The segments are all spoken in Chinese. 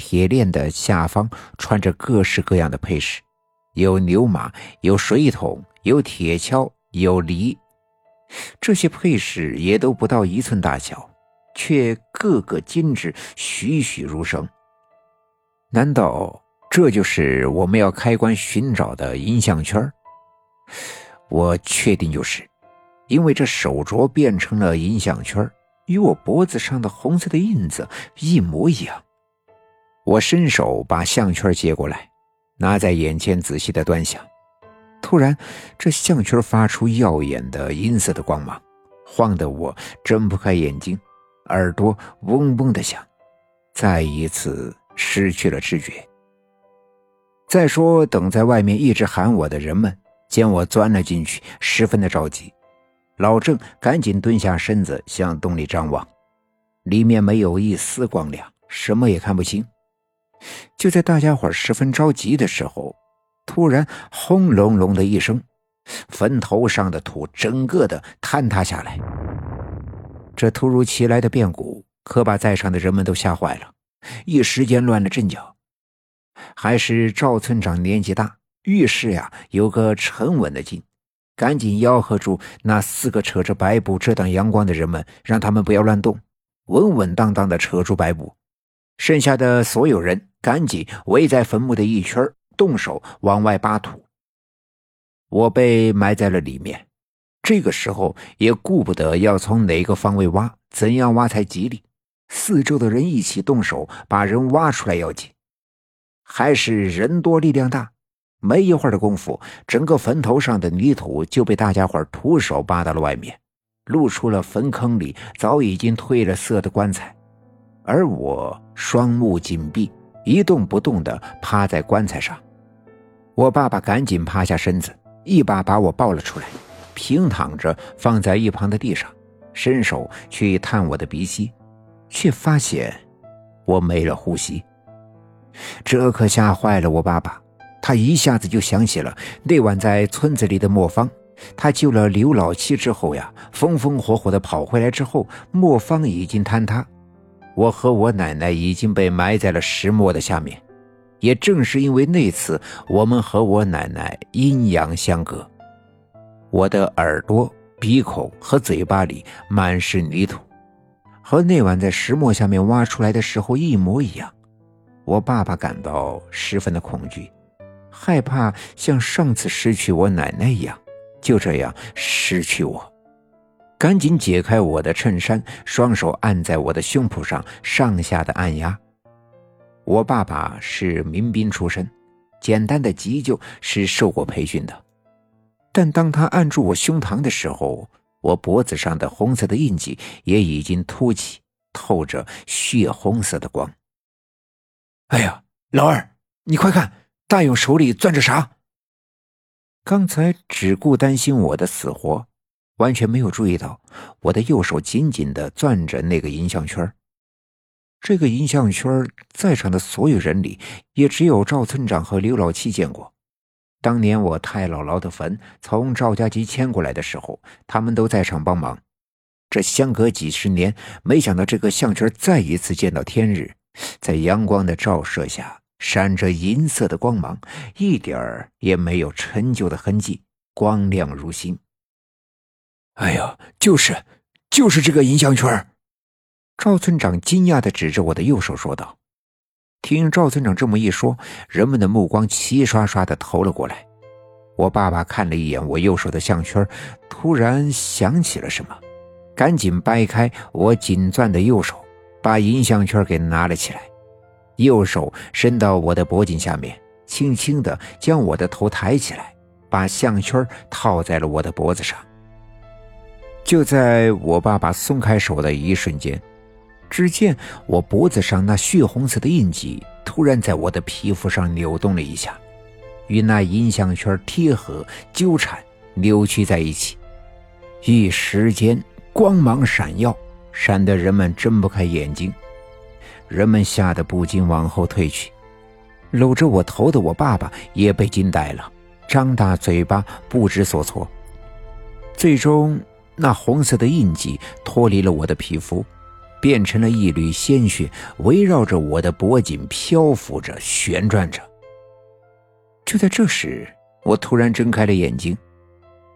铁链的下方穿着各式各样的配饰，有牛马，有水桶，有铁锹，有犁。这些配饰也都不到一寸大小，却个个精致，栩栩如生。难道这就是我们要开关寻找的银项圈？我确定就是，因为这手镯变成了银项圈，与我脖子上的红色的印子一模一样。我伸手把项圈接过来，拿在眼前仔细的端详。突然，这项圈发出耀眼的银色的光芒，晃得我睁不开眼睛，耳朵嗡嗡的响，再一次失去了知觉。再说，等在外面一直喊我的人们见我钻了进去，十分的着急。老郑赶紧蹲下身子向洞里张望，里面没有一丝光亮，什么也看不清。就在大家伙十分着急的时候。突然，轰隆隆的一声，坟头上的土整个的坍塌下来。这突如其来的变故可把在场的人们都吓坏了，一时间乱了阵脚。还是赵村长年纪大，遇事呀有个沉稳的劲，赶紧吆喝住那四个扯着白布遮挡阳光的人们，让他们不要乱动，稳稳当当的扯住白布。剩下的所有人赶紧围在坟墓的一圈动手往外扒土，我被埋在了里面。这个时候也顾不得要从哪个方位挖，怎样挖才吉利。四周的人一起动手把人挖出来要紧。还是人多力量大，没一会儿的功夫，整个坟头上的泥土就被大家伙徒手扒到了外面，露出了坟坑里早已经褪了色的棺材。而我双目紧闭，一动不动地趴在棺材上。我爸爸赶紧趴下身子，一把把我抱了出来，平躺着放在一旁的地上，伸手去探我的鼻息，却发现我没了呼吸。这可吓坏了我爸爸，他一下子就想起了那晚在村子里的磨坊，他救了刘老七之后呀，风风火火的跑回来之后，磨坊已经坍塌，我和我奶奶已经被埋在了石磨的下面。也正是因为那次，我们和我奶奶阴阳相隔，我的耳朵、鼻孔和嘴巴里满是泥土，和那晚在石磨下面挖出来的时候一模一样。我爸爸感到十分的恐惧，害怕像上次失去我奶奶一样，就这样失去我，赶紧解开我的衬衫，双手按在我的胸脯上，上下的按压。我爸爸是民兵出身，简单的急救是受过培训的。但当他按住我胸膛的时候，我脖子上的红色的印记也已经凸起，透着血红色的光。哎呀，老二，你快看，大勇手里攥着啥？刚才只顾担心我的死活，完全没有注意到我的右手紧紧的攥着那个银项圈。这个银项圈，在场的所有人里，也只有赵村长和刘老七见过。当年我太姥姥的坟从赵家集迁过来的时候，他们都在场帮忙。这相隔几十年，没想到这个项圈再一次见到天日，在阳光的照射下，闪着银色的光芒，一点儿也没有陈旧的痕迹，光亮如新。哎呀，就是，就是这个银项圈。赵村长惊讶的指着我的右手说道：“听赵村长这么一说，人们的目光齐刷刷的投了过来。我爸爸看了一眼我右手的项圈，突然想起了什么，赶紧掰开我紧攥的右手，把银项圈给拿了起来。右手伸到我的脖颈下面，轻轻地将我的头抬起来，把项圈套在了我的脖子上。就在我爸爸松开手的一瞬间。”只见我脖子上那血红色的印记突然在我的皮肤上扭动了一下，与那银项圈贴合、纠缠、扭曲在一起。一时间，光芒闪耀，闪得人们睁不开眼睛。人们吓得不禁往后退去。搂着我头的我爸爸也被惊呆了，张大嘴巴不知所措。最终，那红色的印记脱离了我的皮肤。变成了一缕鲜血，围绕着我的脖颈漂浮着、旋转着。就在这时，我突然睁开了眼睛，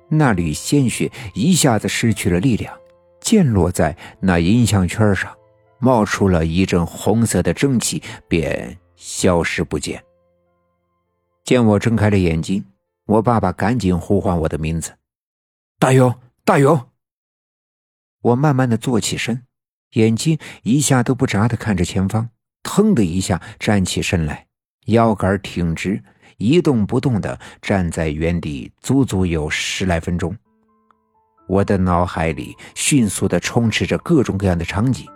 那缕鲜血一下子失去了力量，溅落在那银项圈上，冒出了一阵红色的蒸汽，便消失不见。见我睁开了眼睛，我爸爸赶紧呼唤我的名字：“大勇，大勇！”我慢慢的坐起身。眼睛一下都不眨的看着前方，腾的一下站起身来，腰杆挺直，一动不动的站在原地，足足有十来分钟。我的脑海里迅速的充斥着各种各样的场景，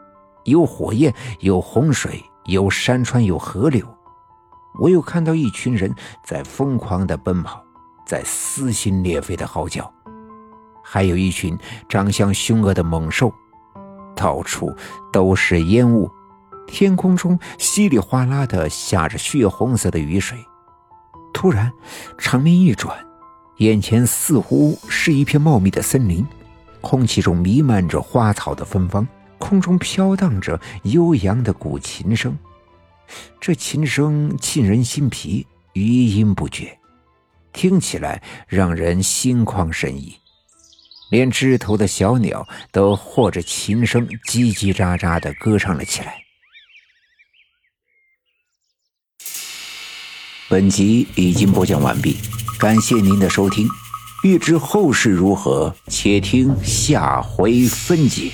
有火焰，有洪水，有山川，有河流。我又看到一群人在疯狂的奔跑，在撕心裂肺的嚎叫，还有一群长相凶恶的猛兽。到处都是烟雾，天空中稀里哗啦的下着血红色的雨水。突然，场面一转，眼前似乎是一片茂密的森林，空气中弥漫着花草的芬芳，空中飘荡着悠扬的古琴声。这琴声沁人心脾，余音不绝，听起来让人心旷神怡。连枝头的小鸟都和着琴声叽叽喳喳的歌唱了起来。本集已经播讲完毕，感谢您的收听。欲知后事如何，且听下回分解。